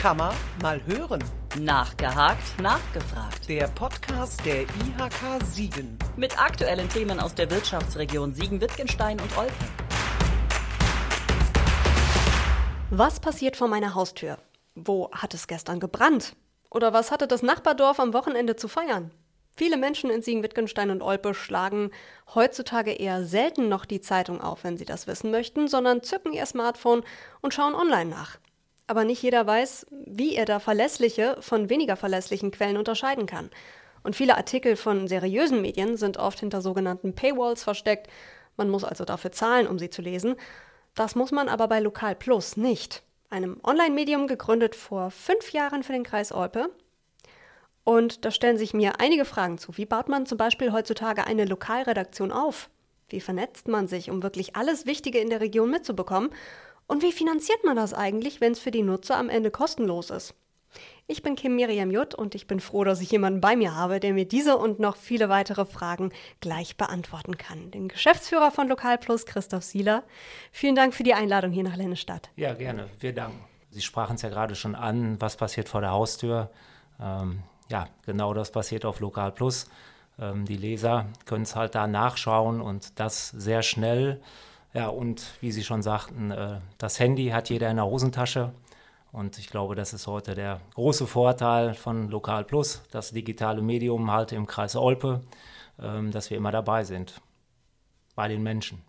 Kann man mal hören. Nachgehakt, nachgefragt. Der Podcast der IHK Siegen. Mit aktuellen Themen aus der Wirtschaftsregion Siegen-Wittgenstein und Olpe. Was passiert vor meiner Haustür? Wo hat es gestern gebrannt? Oder was hatte das Nachbardorf am Wochenende zu feiern? Viele Menschen in Siegen-Wittgenstein und Olpe schlagen heutzutage eher selten noch die Zeitung auf, wenn sie das wissen möchten, sondern zücken ihr Smartphone und schauen online nach. Aber nicht jeder weiß, wie er da verlässliche von weniger verlässlichen Quellen unterscheiden kann. Und viele Artikel von seriösen Medien sind oft hinter sogenannten Paywalls versteckt. Man muss also dafür zahlen, um sie zu lesen. Das muss man aber bei Lokal Plus nicht. Einem Online-Medium gegründet vor fünf Jahren für den Kreis Olpe. Und da stellen sich mir einige Fragen zu. Wie baut man zum Beispiel heutzutage eine Lokalredaktion auf? Wie vernetzt man sich, um wirklich alles Wichtige in der Region mitzubekommen? Und wie finanziert man das eigentlich, wenn es für die Nutzer am Ende kostenlos ist? Ich bin Kim Miriam Jutt und ich bin froh, dass ich jemanden bei mir habe, der mir diese und noch viele weitere Fragen gleich beantworten kann. Den Geschäftsführer von Lokal Plus, Christoph Sieler. Vielen Dank für die Einladung hier nach Lennestadt. Ja, gerne. Wir danken. Sie sprachen es ja gerade schon an, was passiert vor der Haustür. Ähm, ja, genau das passiert auf Lokal Plus. Ähm, die Leser können es halt da nachschauen und das sehr schnell. Ja, und wie Sie schon sagten, äh, das Handy hat jeder in der Hosentasche. Und ich glaube, das ist heute der große Vorteil von Lokal Plus, das digitale Medium halt im Kreis Olpe, ähm, dass wir immer dabei sind bei den Menschen.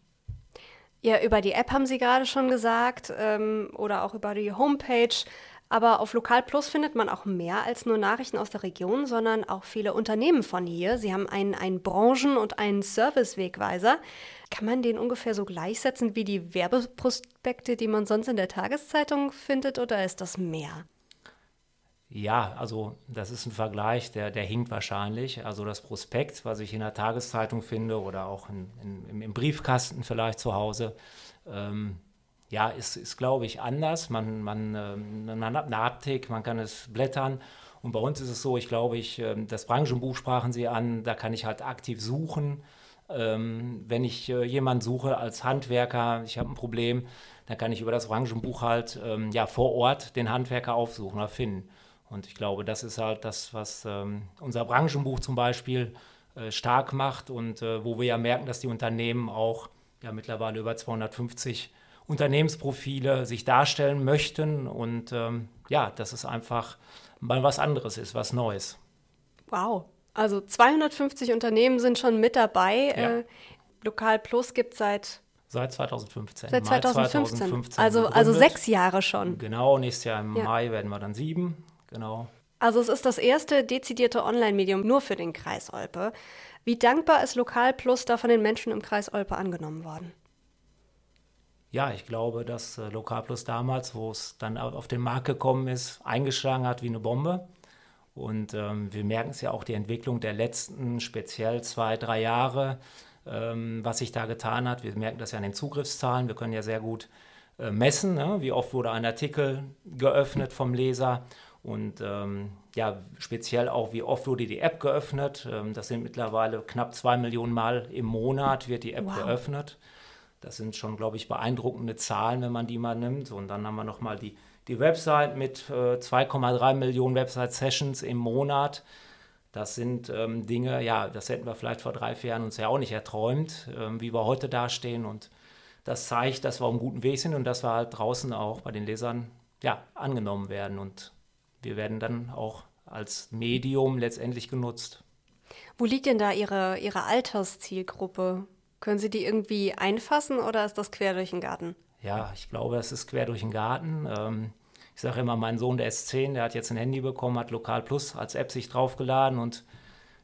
Ja, über die App haben Sie gerade schon gesagt ähm, oder auch über die Homepage. Aber auf Lokal Plus findet man auch mehr als nur Nachrichten aus der Region, sondern auch viele Unternehmen von hier. Sie haben einen, einen Branchen- und einen Servicewegweiser. Kann man den ungefähr so gleichsetzen wie die Werbeprospekte, die man sonst in der Tageszeitung findet, oder ist das mehr? Ja, also das ist ein Vergleich, der, der hinkt wahrscheinlich. Also das Prospekt, was ich in der Tageszeitung finde oder auch in, in, im Briefkasten vielleicht zu Hause, ähm, ja, ist, ist glaube ich, anders. Man, man, ähm, man hat eine Haptik, man kann es blättern. Und bei uns ist es so, ich glaube, ich, ähm, das Branchenbuch sprachen Sie an, da kann ich halt aktiv suchen. Ähm, wenn ich äh, jemanden suche als Handwerker, ich habe ein Problem, dann kann ich über das Branchenbuch halt ähm, ja, vor Ort den Handwerker aufsuchen oder finden. Und ich glaube, das ist halt das, was ähm, unser Branchenbuch zum Beispiel äh, stark macht und äh, wo wir ja merken, dass die Unternehmen auch ja mittlerweile über 250 Unternehmensprofile sich darstellen möchten und ähm, ja, dass es einfach mal was anderes ist, was Neues. Wow, also 250 Unternehmen sind schon mit dabei. Ja. Äh, Lokal Plus gibt es seit Seit 2015. Seit 2015. 2015 also, also sechs Jahre schon. Genau, nächstes Jahr im ja. Mai werden wir dann sieben. Genau. Also es ist das erste dezidierte Online-Medium nur für den Kreis Olpe. Wie dankbar ist Lokal Plus da von den Menschen im Kreis Olpe angenommen worden? Ja, ich glaube, dass äh, Lokal Plus damals, wo es dann auf den Markt gekommen ist, eingeschlagen hat wie eine Bombe. Und ähm, wir merken es ja auch die Entwicklung der letzten speziell zwei, drei Jahre, ähm, was sich da getan hat. Wir merken das ja an den Zugriffszahlen. Wir können ja sehr gut äh, messen, ne? wie oft wurde ein Artikel geöffnet vom Leser und ähm, ja, speziell auch, wie oft wurde die App geöffnet. Ähm, das sind mittlerweile knapp zwei Millionen Mal im Monat wird die App wow. geöffnet. Das sind schon, glaube ich, beeindruckende Zahlen, wenn man die mal nimmt. Und dann haben wir nochmal die, die Website mit äh, 2,3 Millionen Website-Sessions im Monat. Das sind ähm, Dinge, ja, das hätten wir vielleicht vor drei, vier Jahren uns ja auch nicht erträumt, ähm, wie wir heute dastehen. Und das zeigt, dass wir auf einem guten Weg sind und dass wir halt draußen auch bei den Lesern ja, angenommen werden. Und wir werden dann auch als Medium letztendlich genutzt. Wo liegt denn da Ihre, Ihre Alterszielgruppe? Können Sie die irgendwie einfassen oder ist das quer durch den Garten? Ja, ich glaube, es ist quer durch den Garten. Ähm, ich sage immer, mein Sohn, der ist 10, der hat jetzt ein Handy bekommen, hat Lokal Plus als App sich draufgeladen und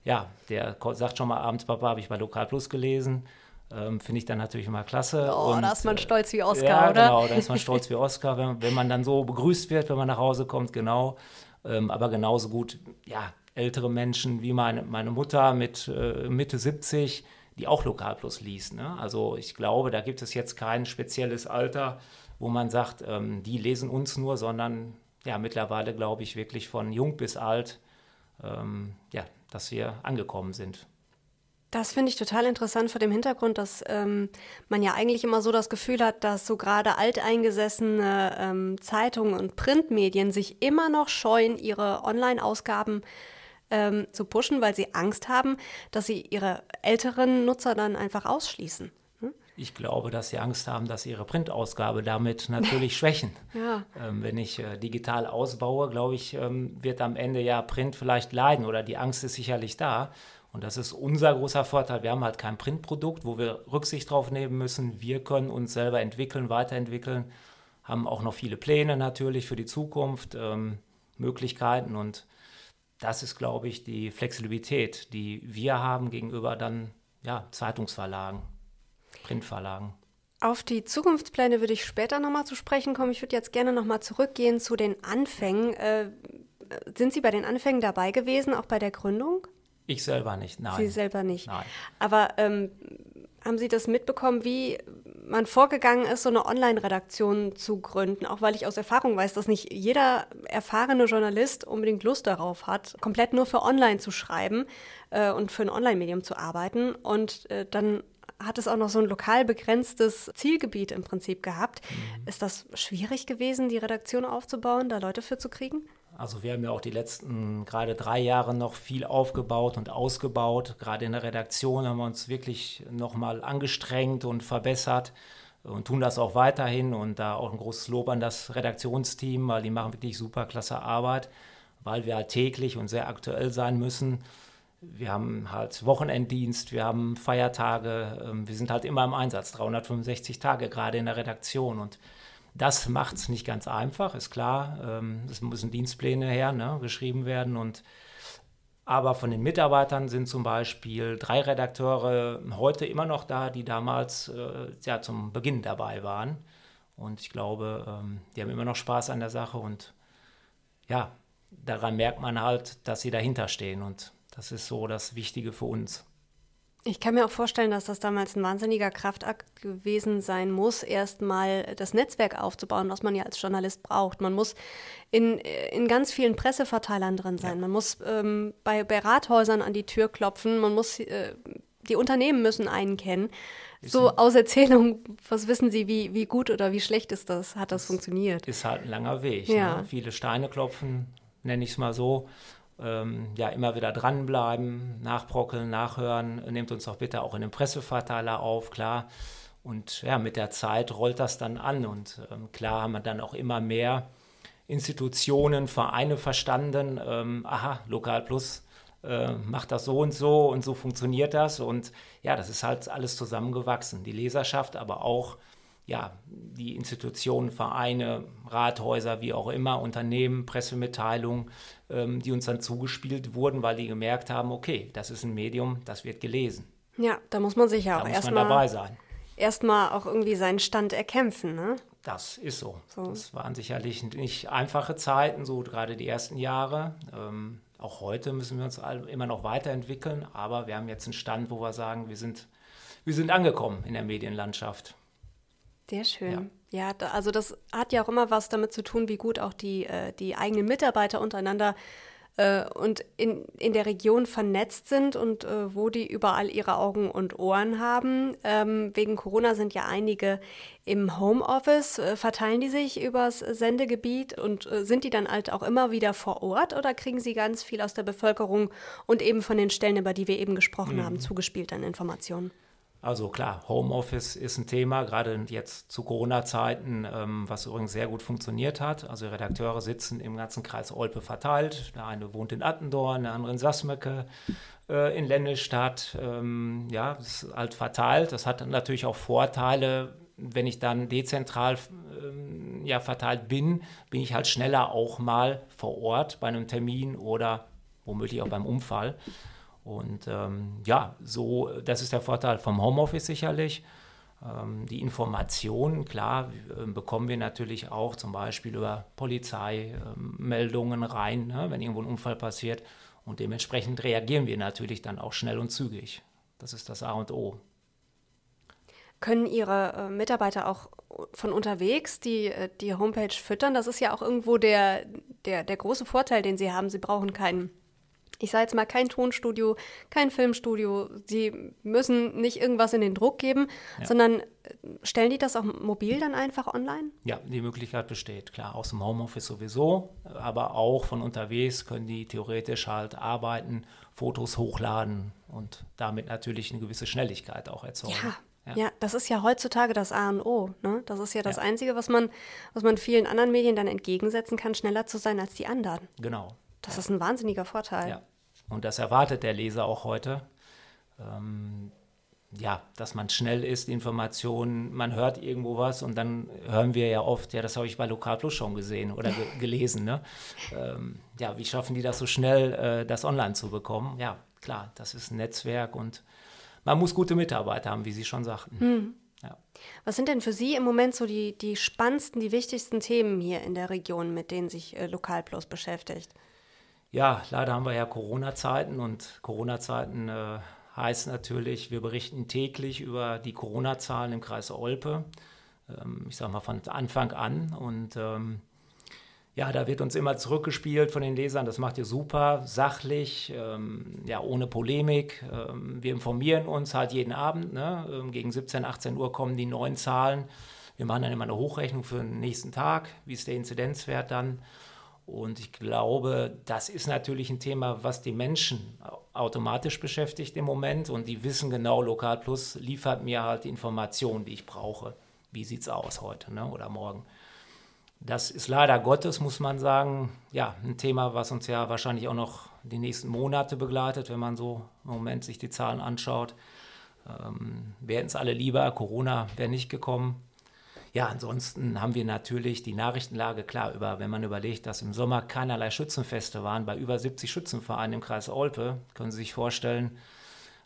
ja, der sagt schon mal abends, Papa, habe ich bei Lokal Plus gelesen. Ähm, Finde ich dann natürlich immer klasse. Oh, und, da ist man stolz wie Oscar, ja, oder? genau, da ist man stolz wie Oscar, wenn, wenn, man dann so begrüßt wird, wenn man nach Hause kommt, genau. Ähm, aber genauso gut, ja, ältere Menschen wie meine, meine Mutter mit äh, Mitte 70, die auch Lokalplus liest. Ne? Also ich glaube, da gibt es jetzt kein spezielles Alter, wo man sagt, ähm, die lesen uns nur, sondern ja, mittlerweile glaube ich wirklich von jung bis alt, ähm, ja, dass wir angekommen sind. Das finde ich total interessant vor dem Hintergrund, dass ähm, man ja eigentlich immer so das Gefühl hat, dass so gerade alteingesessene ähm, Zeitungen und Printmedien sich immer noch scheuen, ihre Online-Ausgaben ähm, zu pushen, weil sie Angst haben, dass sie ihre älteren Nutzer dann einfach ausschließen. Hm? Ich glaube, dass sie Angst haben, dass sie ihre Printausgabe damit natürlich schwächen. Ja. Ähm, wenn ich äh, digital ausbaue, glaube ich, ähm, wird am Ende ja Print vielleicht leiden oder die Angst ist sicherlich da. Und das ist unser großer Vorteil. Wir haben halt kein Printprodukt, wo wir Rücksicht drauf nehmen müssen. Wir können uns selber entwickeln, weiterentwickeln, haben auch noch viele Pläne natürlich für die Zukunft, ähm, Möglichkeiten. Und das ist, glaube ich, die Flexibilität, die wir haben gegenüber dann ja, Zeitungsverlagen, Printverlagen. Auf die Zukunftspläne würde ich später nochmal zu sprechen kommen. Ich würde jetzt gerne nochmal zurückgehen zu den Anfängen. Äh, sind Sie bei den Anfängen dabei gewesen, auch bei der Gründung? Ich selber nicht, nein. Sie selber nicht. Nein. Aber ähm, haben Sie das mitbekommen, wie man vorgegangen ist, so eine Online-Redaktion zu gründen? Auch weil ich aus Erfahrung weiß, dass nicht jeder erfahrene Journalist unbedingt Lust darauf hat, komplett nur für Online zu schreiben äh, und für ein Online-Medium zu arbeiten. Und äh, dann hat es auch noch so ein lokal begrenztes Zielgebiet im Prinzip gehabt. Mhm. Ist das schwierig gewesen, die Redaktion aufzubauen, da Leute für zu kriegen? Also wir haben ja auch die letzten gerade drei Jahre noch viel aufgebaut und ausgebaut. Gerade in der Redaktion haben wir uns wirklich nochmal angestrengt und verbessert und tun das auch weiterhin. Und da auch ein großes Lob an das Redaktionsteam, weil die machen wirklich super klasse Arbeit, weil wir halt täglich und sehr aktuell sein müssen. Wir haben halt Wochenenddienst, wir haben Feiertage, ähm, wir sind halt immer im Einsatz, 365 Tage gerade in der Redaktion. Und das macht es nicht ganz einfach, ist klar. Ähm, es müssen Dienstpläne her, ne, geschrieben werden. Und, aber von den Mitarbeitern sind zum Beispiel drei Redakteure heute immer noch da, die damals äh, ja, zum Beginn dabei waren. Und ich glaube, ähm, die haben immer noch Spaß an der Sache. Und ja, daran merkt man halt, dass sie dahinter stehen. Und das ist so das Wichtige für uns. Ich kann mir auch vorstellen, dass das damals ein wahnsinniger Kraftakt gewesen sein muss, erstmal das Netzwerk aufzubauen, was man ja als Journalist braucht. Man muss in, in ganz vielen Presseverteilern drin sein. Ja. Man muss ähm, bei, bei Rathäusern an die Tür klopfen. Man muss, äh, die Unternehmen müssen einen kennen. So aus Erzählung, was wissen Sie, wie, wie gut oder wie schlecht ist das? Hat das, das funktioniert? Ist halt ein langer Weg. Ja. Ne? Viele Steine klopfen, nenne ich es mal so ähm, ja, immer wieder dranbleiben, nachbrockeln, nachhören. Nehmt uns doch bitte auch in den Presseverteiler auf, klar. Und ja, mit der Zeit rollt das dann an. Und ähm, klar haben wir dann auch immer mehr Institutionen, Vereine verstanden. Ähm, aha, Lokal Plus äh, macht das so und so und so funktioniert das. Und ja, das ist halt alles zusammengewachsen. Die Leserschaft, aber auch ja, die Institutionen, Vereine, Rathäuser, wie auch immer, Unternehmen, Pressemitteilungen, ähm, die uns dann zugespielt wurden, weil die gemerkt haben, okay, das ist ein Medium, das wird gelesen. Ja, da muss man sich ja auch erstmal dabei sein. Erstmal auch irgendwie seinen Stand erkämpfen, ne? Das ist so. so. Das waren sicherlich nicht einfache Zeiten, so gerade die ersten Jahre. Ähm, auch heute müssen wir uns immer noch weiterentwickeln, aber wir haben jetzt einen Stand, wo wir sagen, wir sind, wir sind angekommen in der Medienlandschaft. Sehr schön. Ja, ja also das hat ja auch immer was damit zu tun, wie gut auch die, äh, die eigenen Mitarbeiter untereinander äh, und in, in der Region vernetzt sind und äh, wo die überall ihre Augen und Ohren haben. Ähm, wegen Corona sind ja einige im Homeoffice. Äh, verteilen die sich übers Sendegebiet und äh, sind die dann halt auch immer wieder vor Ort oder kriegen sie ganz viel aus der Bevölkerung und eben von den Stellen, über die wir eben gesprochen mhm. haben, zugespielt an Informationen? Also klar, Homeoffice ist ein Thema, gerade jetzt zu Corona-Zeiten, ähm, was übrigens sehr gut funktioniert hat. Also Redakteure sitzen im ganzen Kreis Olpe verteilt. Der eine wohnt in Attendorn, der andere in Sassmecke, äh, in Lennestadt. Ähm, ja, das ist halt verteilt. Das hat natürlich auch Vorteile. Wenn ich dann dezentral ähm, ja, verteilt bin, bin ich halt schneller auch mal vor Ort bei einem Termin oder womöglich auch beim Unfall. Und ähm, ja, so, das ist der Vorteil vom Homeoffice sicherlich. Ähm, die Informationen, klar, äh, bekommen wir natürlich auch zum Beispiel über Polizeimeldungen ähm, rein, ne, wenn irgendwo ein Unfall passiert. Und dementsprechend reagieren wir natürlich dann auch schnell und zügig. Das ist das A und O. Können Ihre äh, Mitarbeiter auch von unterwegs die, äh, die Homepage füttern? Das ist ja auch irgendwo der, der, der große Vorteil, den Sie haben. Sie brauchen keinen ich sage jetzt mal kein Tonstudio, kein Filmstudio, sie müssen nicht irgendwas in den Druck geben, ja. sondern äh, stellen die das auch mobil dann einfach online? Ja, die Möglichkeit besteht, klar, aus dem Homeoffice sowieso, aber auch von unterwegs können die theoretisch halt arbeiten, Fotos hochladen und damit natürlich eine gewisse Schnelligkeit auch erzeugen. Ja. Ja. ja. das ist ja heutzutage das A und O. Ne? Das ist ja das ja. Einzige, was man, was man vielen anderen Medien dann entgegensetzen kann, schneller zu sein als die anderen. Genau. Das ja. ist ein wahnsinniger Vorteil. Ja. Und das erwartet der Leser auch heute. Ähm, ja, dass man schnell ist, Informationen, man hört irgendwo was und dann hören wir ja oft, ja, das habe ich bei Lokal Plus schon gesehen oder ge gelesen. Ne? Ähm, ja, wie schaffen die das so schnell, äh, das online zu bekommen? Ja, klar, das ist ein Netzwerk und man muss gute Mitarbeiter haben, wie Sie schon sagten. Hm. Ja. Was sind denn für Sie im Moment so die, die spannendsten, die wichtigsten Themen hier in der Region, mit denen sich äh, Lokal Plus beschäftigt? Ja, leider haben wir ja Corona-Zeiten und Corona-Zeiten äh, heißt natürlich, wir berichten täglich über die Corona-Zahlen im Kreis Olpe. Ähm, ich sage mal von Anfang an und ähm, ja, da wird uns immer zurückgespielt von den Lesern. Das macht ihr super, sachlich, ähm, ja, ohne Polemik. Ähm, wir informieren uns halt jeden Abend. Ne? Ähm, gegen 17, 18 Uhr kommen die neuen Zahlen. Wir machen dann immer eine Hochrechnung für den nächsten Tag. Wie ist der Inzidenzwert dann? Und ich glaube, das ist natürlich ein Thema, was die Menschen automatisch beschäftigt im Moment. Und die wissen genau, Lokal Plus liefert mir halt die Informationen, die ich brauche. Wie sieht es aus heute ne? oder morgen? Das ist leider Gottes, muss man sagen, ja, ein Thema, was uns ja wahrscheinlich auch noch die nächsten Monate begleitet, wenn man so im Moment sich die Zahlen anschaut. Ähm, wir hätten es alle lieber, Corona wäre nicht gekommen. Ja, ansonsten haben wir natürlich die Nachrichtenlage klar über, wenn man überlegt, dass im Sommer keinerlei Schützenfeste waren, bei über 70 Schützenvereinen im Kreis Olpe, können Sie sich vorstellen.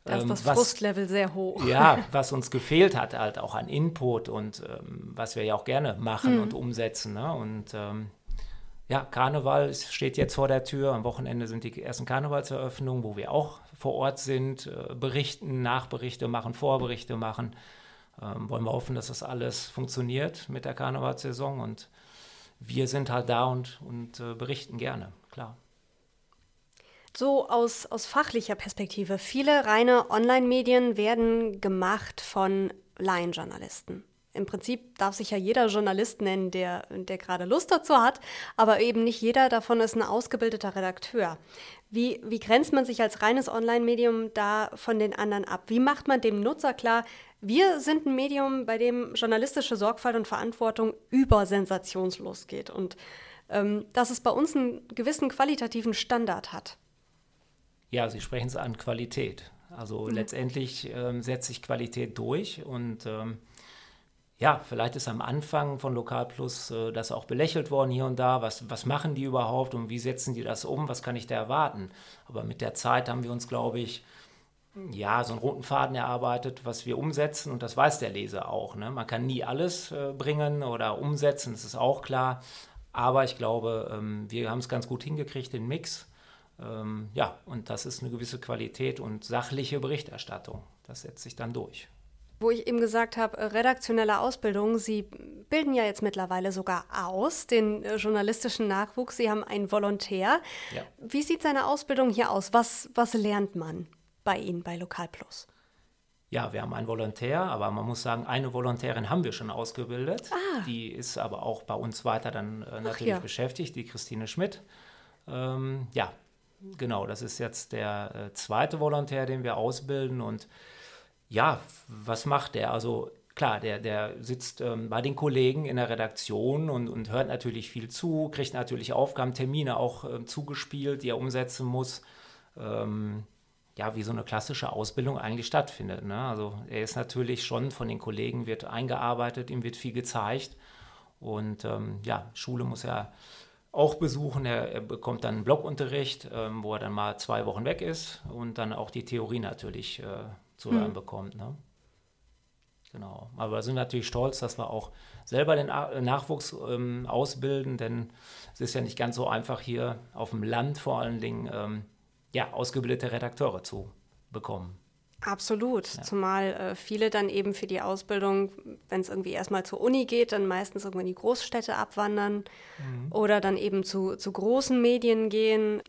Da ist ähm, das was, Frustlevel sehr hoch. Ja, was uns gefehlt hat, halt auch an Input und ähm, was wir ja auch gerne machen mhm. und umsetzen. Ne? Und ähm, ja, Karneval steht jetzt vor der Tür. Am Wochenende sind die ersten Karnevalseröffnungen, wo wir auch vor Ort sind, äh, berichten, Nachberichte machen, Vorberichte machen ähm, wollen wir hoffen, dass das alles funktioniert mit der Karnevalssaison und wir sind halt da und, und äh, berichten gerne, klar. So aus, aus fachlicher Perspektive. Viele reine Online-Medien werden gemacht von Laienjournalisten. Im Prinzip darf sich ja jeder Journalist nennen, der, der gerade Lust dazu hat, aber eben nicht jeder davon ist ein ausgebildeter Redakteur. Wie, wie grenzt man sich als reines Online-Medium da von den anderen ab? Wie macht man dem Nutzer klar, wir sind ein Medium, bei dem journalistische Sorgfalt und Verantwortung über sensationslos geht und ähm, dass es bei uns einen gewissen qualitativen Standard hat. Ja, Sie sprechen es an Qualität. Also mhm. letztendlich ähm, setzt sich Qualität durch und ähm, ja, vielleicht ist am Anfang von Lokal Plus äh, das auch belächelt worden hier und da. Was, was machen die überhaupt und wie setzen die das um? Was kann ich da erwarten? Aber mit der Zeit haben wir uns, glaube ich, ja, so einen roten Faden erarbeitet, was wir umsetzen und das weiß der Leser auch. Ne? Man kann nie alles äh, bringen oder umsetzen, das ist auch klar. Aber ich glaube, ähm, wir haben es ganz gut hingekriegt, den Mix. Ähm, ja, und das ist eine gewisse Qualität und sachliche Berichterstattung. Das setzt sich dann durch. Wo ich eben gesagt habe, äh, redaktionelle Ausbildung, Sie bilden ja jetzt mittlerweile sogar aus, den äh, journalistischen Nachwuchs. Sie haben einen Volontär. Ja. Wie sieht seine Ausbildung hier aus? Was, was lernt man? bei Ihnen bei Lokal Plus? Ja, wir haben einen Volontär, aber man muss sagen, eine Volontärin haben wir schon ausgebildet. Ah. Die ist aber auch bei uns weiter dann äh, natürlich ja. beschäftigt, die Christine Schmidt. Ähm, ja, genau, das ist jetzt der äh, zweite Volontär, den wir ausbilden. Und ja, was macht der? Also klar, der, der sitzt ähm, bei den Kollegen in der Redaktion und, und hört natürlich viel zu, kriegt natürlich Aufgaben, Termine auch äh, zugespielt, die er umsetzen muss. Ähm, ja, wie so eine klassische Ausbildung eigentlich stattfindet. Ne? Also er ist natürlich schon von den Kollegen, wird eingearbeitet, ihm wird viel gezeigt. Und ähm, ja, Schule muss er auch besuchen. Er, er bekommt dann Blockunterricht, ähm, wo er dann mal zwei Wochen weg ist und dann auch die Theorie natürlich äh, zu hören mhm. bekommt. Ne? Genau. Aber wir sind natürlich stolz, dass wir auch selber den Nachwuchs ähm, ausbilden, denn es ist ja nicht ganz so einfach hier auf dem Land vor allen Dingen ähm, ja, ausgebildete Redakteure zu bekommen. Absolut, ja. zumal äh, viele dann eben für die Ausbildung, wenn es irgendwie erstmal zur Uni geht, dann meistens irgendwann in die Großstädte abwandern mhm. oder dann eben zu, zu großen Medien gehen.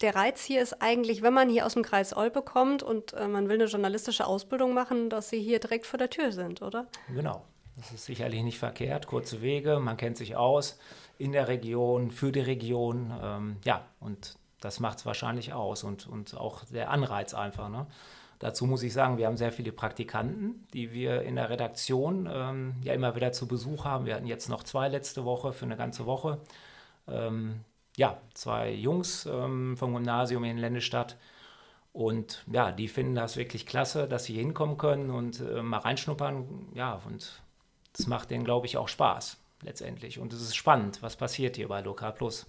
Der Reiz hier ist eigentlich, wenn man hier aus dem Kreis Olpe kommt und äh, man will eine journalistische Ausbildung machen, dass sie hier direkt vor der Tür sind, oder? Genau. Das ist sicherlich nicht verkehrt. Kurze Wege, man kennt sich aus in der Region, für die Region. Ähm, ja, und das macht es wahrscheinlich aus und, und auch der Anreiz einfach. Ne? Dazu muss ich sagen, wir haben sehr viele Praktikanten, die wir in der Redaktion ähm, ja immer wieder zu Besuch haben. Wir hatten jetzt noch zwei letzte Woche für eine ganze Woche. Ähm, ja, zwei Jungs ähm, vom Gymnasium in Ländestadt. Und ja, die finden das wirklich klasse, dass sie hinkommen können und äh, mal reinschnuppern. Ja, und das macht denen, glaube ich, auch Spaß letztendlich. Und es ist spannend, was passiert hier bei Lokal Plus.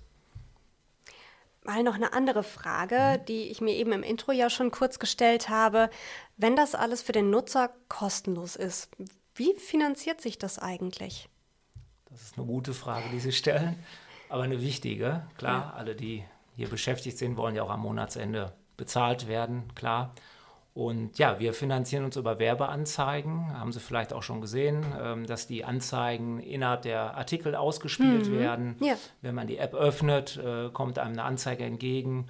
Mal noch eine andere Frage, mhm. die ich mir eben im Intro ja schon kurz gestellt habe. Wenn das alles für den Nutzer kostenlos ist, wie finanziert sich das eigentlich? Das ist eine gute Frage, die Sie stellen, aber eine wichtige. Klar, ja. alle, die hier beschäftigt sind, wollen ja auch am Monatsende bezahlt werden, klar. Und ja, wir finanzieren uns über Werbeanzeigen. Haben Sie vielleicht auch schon gesehen, ähm, dass die Anzeigen innerhalb der Artikel ausgespielt mhm. werden. Ja. Wenn man die App öffnet, äh, kommt einem eine Anzeige entgegen.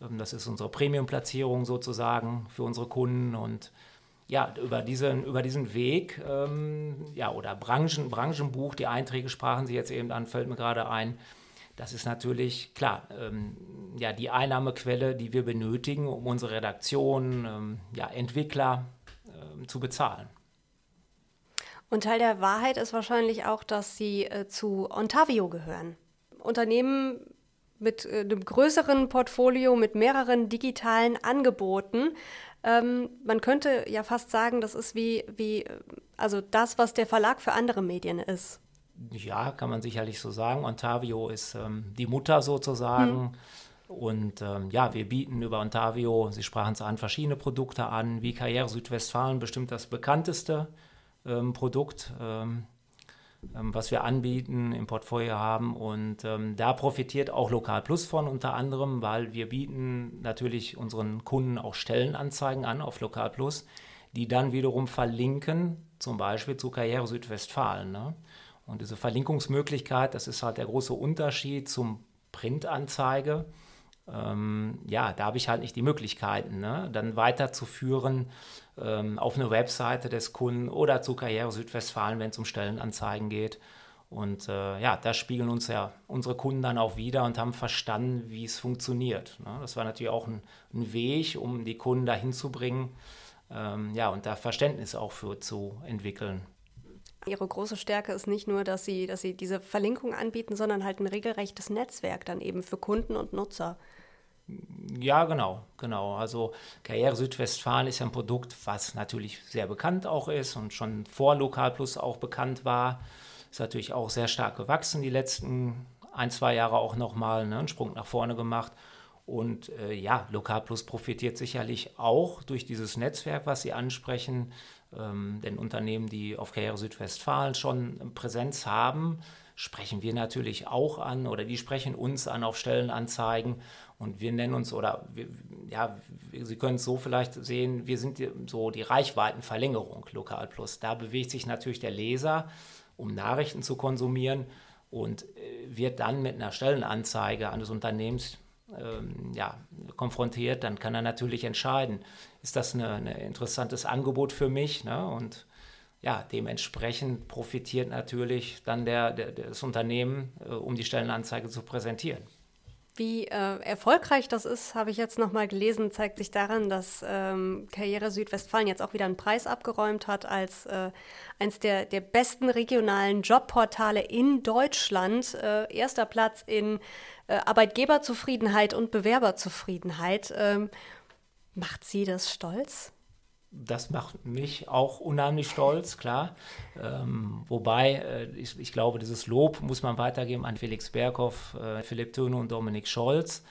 Ähm, das ist unsere Premium-Platzierung sozusagen für unsere Kunden. Und ja, über diesen, über diesen Weg, ähm, ja, oder Branchen, Branchenbuch, die Einträge sprachen Sie jetzt eben an, fällt mir gerade ein das ist natürlich klar, ähm, ja, die Einnahmequelle, die wir benötigen, um unsere Redaktion, ähm, ja, Entwickler ähm, zu bezahlen. Und Teil der Wahrheit ist wahrscheinlich auch, dass Sie äh, zu Ontavio gehören. Unternehmen mit äh, einem größeren Portfolio, mit mehreren digitalen Angeboten. Ähm, man könnte ja fast sagen, das ist wie, wie, äh, also das, was der Verlag für andere Medien ist. Ja, kann man sicherlich so sagen. Ontavio ist ähm, die Mutter sozusagen. Hm. Und ähm, ja, wir bieten über Ontavio, Sie sprachen es an, verschiedene Produkte an, wie Karriere Südwestfalen, bestimmt das bekannteste ähm, Produkt, ähm, ähm, was wir anbieten, im Portfolio haben. Und ähm, da profitiert auch Lokal Plus von unter anderem, weil wir bieten natürlich unseren Kunden auch Stellenanzeigen an auf Lokal Plus, die dann wiederum verlinken, zum Beispiel zu Karriere Südwestfalen. Ne? Und diese Verlinkungsmöglichkeit, das ist halt der große Unterschied zum Printanzeige. Ähm, ja, da habe ich halt nicht die Möglichkeiten, ne? dann weiterzuführen ähm, auf eine Webseite des Kunden oder zu Karriere Südwestfalen, wenn es um Stellenanzeigen geht. Und äh, ja, da spiegeln uns ja unsere Kunden dann auch wieder und haben verstanden, wie es funktioniert. Ne? Das war natürlich auch ein, ein, Weg, um die Kunden dahin zu bringen, ähm, ja, und da Verständnis auch für zu entwickeln. Ihre große Stärke ist nicht nur, dass sie, dass sie diese Verlinkung anbieten, sondern halt ein regelrechtes Netzwerk dann eben für Kunden und Nutzer. Ja, genau, genau. Also Karriere Südwestfalen ist ja ein Produkt, was natürlich sehr bekannt auch ist und schon vor Lokal Plus auch bekannt war. Ist natürlich auch sehr stark gewachsen die letzten ein, zwei Jahre auch nochmal, ne, einen Sprung nach vorne gemacht. Und äh, ja, Lokal Plus profitiert sicherlich auch durch dieses Netzwerk, was Sie ansprechen. Ähm, denn Unternehmen, die auf Karriere Südwestfalen schon Präsenz haben, sprechen wir natürlich auch an oder die sprechen uns an auf Stellenanzeigen und wir nennen uns oder wir, ja, Sie können es so vielleicht sehen, wir sind so die Reichweitenverlängerung Lokal Plus. Da bewegt sich natürlich der Leser, um Nachrichten zu konsumieren und äh, wird dann mit einer Stellenanzeige eines Unternehmens ähm, ja, konfrontiert, dann kann er natürlich entscheiden, ist das ein interessantes Angebot für mich? Ne? Und ja, dementsprechend profitiert natürlich dann der, der das Unternehmen, äh, um die Stellenanzeige zu präsentieren. Wie äh, erfolgreich das ist, habe ich jetzt nochmal gelesen, zeigt sich daran, dass ähm, Karriere Südwestfalen jetzt auch wieder einen Preis abgeräumt hat als äh, eines der, der besten regionalen Jobportale in Deutschland. Äh, erster Platz in äh, Arbeitgeberzufriedenheit und Bewerberzufriedenheit. Ähm, macht Sie das stolz? Das macht mich auch unheimlich stolz, klar. Ähm, wobei, äh, ich, ich, glaube, dieses Lob muss man weitergeben an Felix Berghoff, äh, Philipp Töne und Dominik Scholz,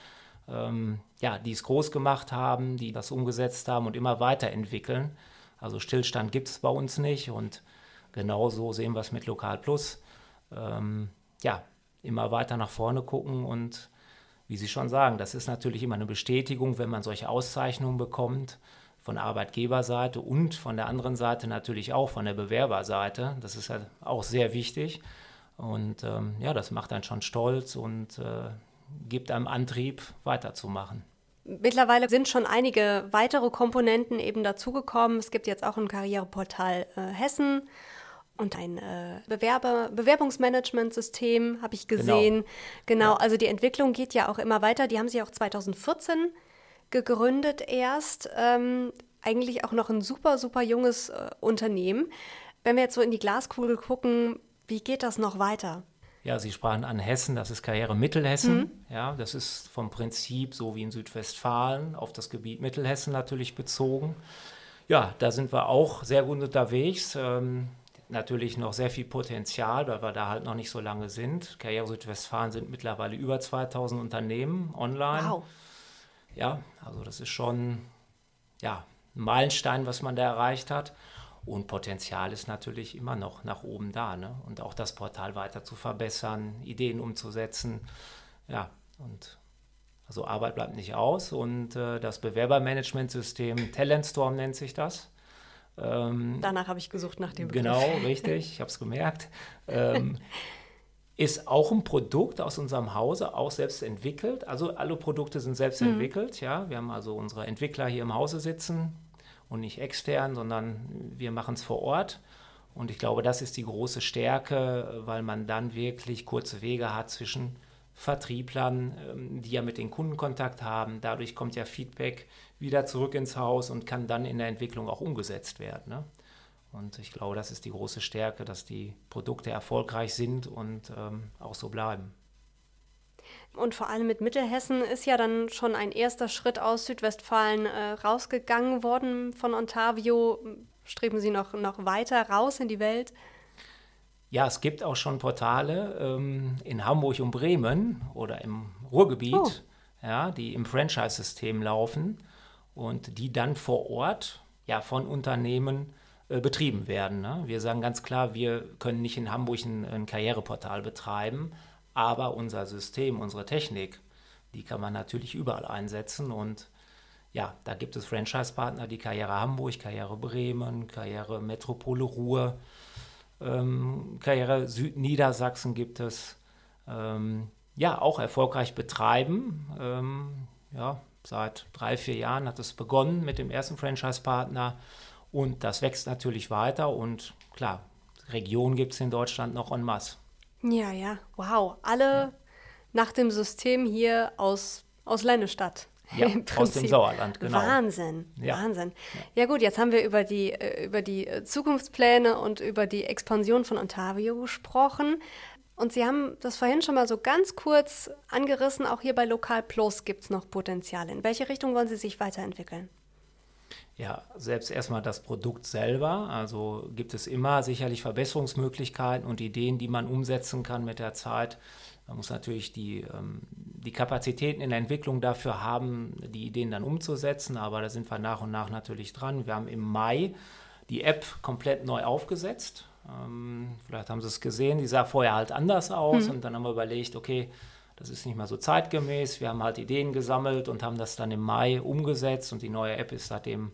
ähm, ja, die es groß gemacht haben, die das umgesetzt haben und immer weiterentwickeln. Also Stillstand gibt es bei uns nicht und genauso sehen wir es mit Lokal Plus. Ähm, ja, immer weiter nach vorne gucken und wie Sie schon sagen, das ist natürlich immer eine Bestätigung, wenn man solche Auszeichnungen bekommt von der Arbeitgeberseite und von der anderen Seite natürlich auch von der Bewerberseite. Das ist halt auch sehr wichtig. Und ähm, ja, das macht einen schon stolz und äh, gibt einem Antrieb, weiterzumachen. Mittlerweile sind schon einige weitere Komponenten eben dazugekommen. Es gibt jetzt auch ein Karriereportal äh, Hessen und ein äh, Bewerber Bewerbungsmanagementsystem habe ich gesehen. Genau, genau ja. also die Entwicklung geht ja auch immer weiter. Die haben sie auch 2014 gegründet erst. Ähm, eigentlich auch noch ein super, super junges äh, Unternehmen. Wenn wir jetzt so in die Glaskugel gucken, wie geht das noch weiter? Ja, Sie sprachen an Hessen, das ist Karriere Mittelhessen. Mhm. Ja, das ist vom Prinzip so wie in Südwestfalen auf das Gebiet Mittelhessen natürlich bezogen. Ja, da sind wir auch sehr gut unterwegs. Ähm, natürlich noch sehr viel Potenzial, weil wir da halt noch nicht so lange sind. Karriere Südwestfalen sind mittlerweile über 2000 Unternehmen online. Wow. Ja, also das ist schon ja, ein Meilenstein, was man da erreicht hat. Und Potenzial ist natürlich immer noch nach oben da. Ne? Und auch das Portal weiter zu verbessern, Ideen umzusetzen. Ja, und also Arbeit bleibt nicht aus. Und äh, das Bewerbermanagementsystem Talentstorm nennt sich das. Ähm, Danach habe ich gesucht nach dem Begriff. Genau, richtig, ich habe es gemerkt. Ähm, ist auch ein Produkt aus unserem Hause, auch selbst entwickelt. Also alle Produkte sind selbst mhm. entwickelt. Ja, wir haben also unsere Entwickler hier im Hause sitzen, und nicht extern, sondern wir machen es vor Ort. Und ich glaube, das ist die große Stärke, weil man dann wirklich kurze Wege hat zwischen Vertrieblern, ähm, die ja mit den Kunden Kontakt haben. Dadurch kommt ja Feedback wieder zurück ins Haus und kann dann in der Entwicklung auch umgesetzt werden. Ne? Und ich glaube, das ist die große Stärke, dass die Produkte erfolgreich sind und ähm, auch so bleiben. Und vor allem mit Mittelhessen ist ja dann schon ein erster Schritt aus Südwestfalen äh, rausgegangen worden von Ontavio. Streben Sie noch, noch weiter raus in die Welt? Ja, es gibt auch schon Portale ähm, in Hamburg und Bremen oder im Ruhrgebiet, oh. ja, die im Franchise-System laufen und die dann vor Ort ja, von Unternehmen betrieben werden. Ne? Wir sagen ganz klar, wir können nicht in Hamburg ein, ein Karriereportal betreiben, aber unser System, unsere Technik, die kann man natürlich überall einsetzen. Und ja, da gibt es Franchise-Partner, die Karriere Hamburg, Karriere Bremen, Karriere Metropole Ruhr, ähm, Karriere Südniedersachsen gibt es. Ähm, ja, auch erfolgreich betreiben. Ähm, ja, seit drei, vier Jahren hat es begonnen mit dem ersten Franchise-Partner und das wächst natürlich weiter und klar, Regionen gibt es in Deutschland noch en masse. Ja, ja, wow. Alle ja. nach dem System hier aus, aus Lennestadt. Ja, aus dem Sauerland, genau. Wahnsinn, ja. Wahnsinn. Ja. ja. gut, jetzt haben wir über die, äh, über die äh, Zukunftspläne und über die Expansion von Ontario gesprochen. Und Sie haben das vorhin schon mal so ganz kurz angerissen, auch hier bei Lokal Plus gibt es noch Potenziale. In welche Richtung wollen Sie sich weiterentwickeln? Ja, selbst erstmal das Produkt selber. Also gibt es immer sicherlich Verbesserungsmöglichkeiten und Ideen, die man umsetzen kann mit der Zeit. Man muss natürlich die, ähm, die Kapazitäten in der Entwicklung dafür haben, die Ideen dann umzusetzen, aber da sind wir nach und nach natürlich dran. Wir haben im Mai die App komplett neu aufgesetzt. Ähm, vielleicht haben Sie es gesehen, die sah vorher halt anders aus mhm. und dann haben wir überlegt, okay, das ist nicht mehr so zeitgemäß. Wir haben halt Ideen gesammelt und haben das dann im Mai umgesetzt und die neue App ist seitdem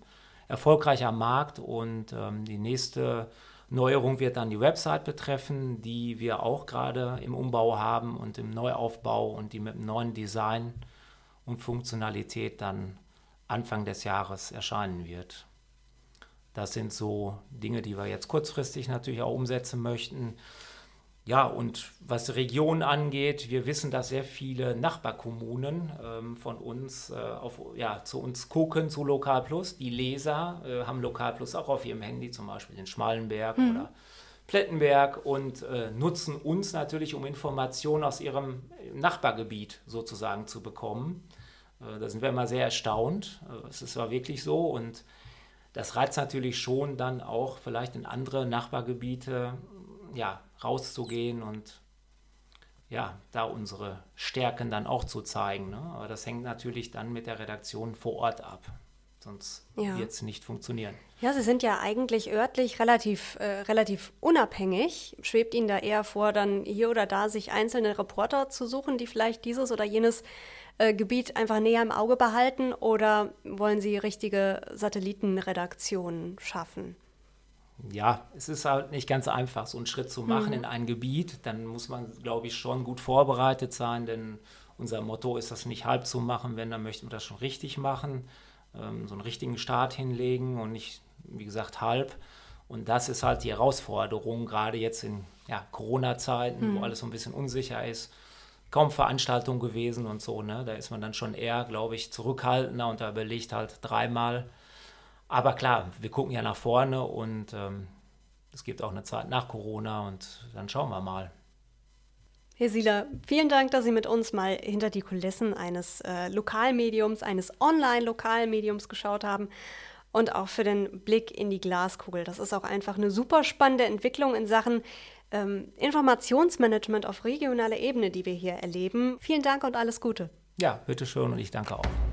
erfolgreich am Markt und ähm, die nächste Neuerung wird dann die Website betreffen, die wir auch gerade im Umbau haben und im Neuaufbau und die mit einem neuen Design und Funktionalität dann Anfang des Jahres erscheinen wird. Das sind so Dinge, die wir jetzt kurzfristig natürlich auch umsetzen möchten. Ja, und was Regionen angeht, wir wissen, dass sehr viele Nachbarkommunen ähm, von uns äh, auf, ja, zu uns gucken, zu Lokal Plus. Die Leser äh, haben Lokal Plus auch auf ihrem Handy, zum Beispiel in Schmalenberg mhm. oder Plettenberg und äh, nutzen uns natürlich, um Informationen aus ihrem Nachbargebiet sozusagen zu bekommen. Äh, da sind wir immer sehr erstaunt. Äh, es ist aber wirklich so und das reizt natürlich schon dann auch vielleicht in andere Nachbargebiete ja, rauszugehen und ja, da unsere Stärken dann auch zu zeigen. Ne? Aber das hängt natürlich dann mit der Redaktion vor Ort ab. Sonst ja. wird es nicht funktionieren. Ja, Sie sind ja eigentlich örtlich relativ, äh, relativ unabhängig. Schwebt Ihnen da eher vor, dann hier oder da sich einzelne Reporter zu suchen, die vielleicht dieses oder jenes äh, Gebiet einfach näher im Auge behalten? Oder wollen Sie richtige Satellitenredaktionen schaffen? Ja, es ist halt nicht ganz einfach, so einen Schritt zu machen mhm. in ein Gebiet. Dann muss man, glaube ich, schon gut vorbereitet sein, denn unser Motto ist das nicht halb zu machen, wenn, dann möchten wir das schon richtig machen, ähm, so einen richtigen Start hinlegen und nicht, wie gesagt, halb. Und das ist halt die Herausforderung, gerade jetzt in ja, Corona-Zeiten, mhm. wo alles so ein bisschen unsicher ist. Kaum Veranstaltungen gewesen und so, ne? Da ist man dann schon eher, glaube ich, zurückhaltender und da überlegt halt dreimal. Aber klar, wir gucken ja nach vorne und ähm, es gibt auch eine Zeit nach Corona und dann schauen wir mal. Herr Sieler, vielen Dank, dass Sie mit uns mal hinter die Kulissen eines äh, Lokalmediums, eines Online-Lokalmediums geschaut haben und auch für den Blick in die Glaskugel. Das ist auch einfach eine super spannende Entwicklung in Sachen ähm, Informationsmanagement auf regionaler Ebene, die wir hier erleben. Vielen Dank und alles Gute. Ja, bitteschön und ich danke auch.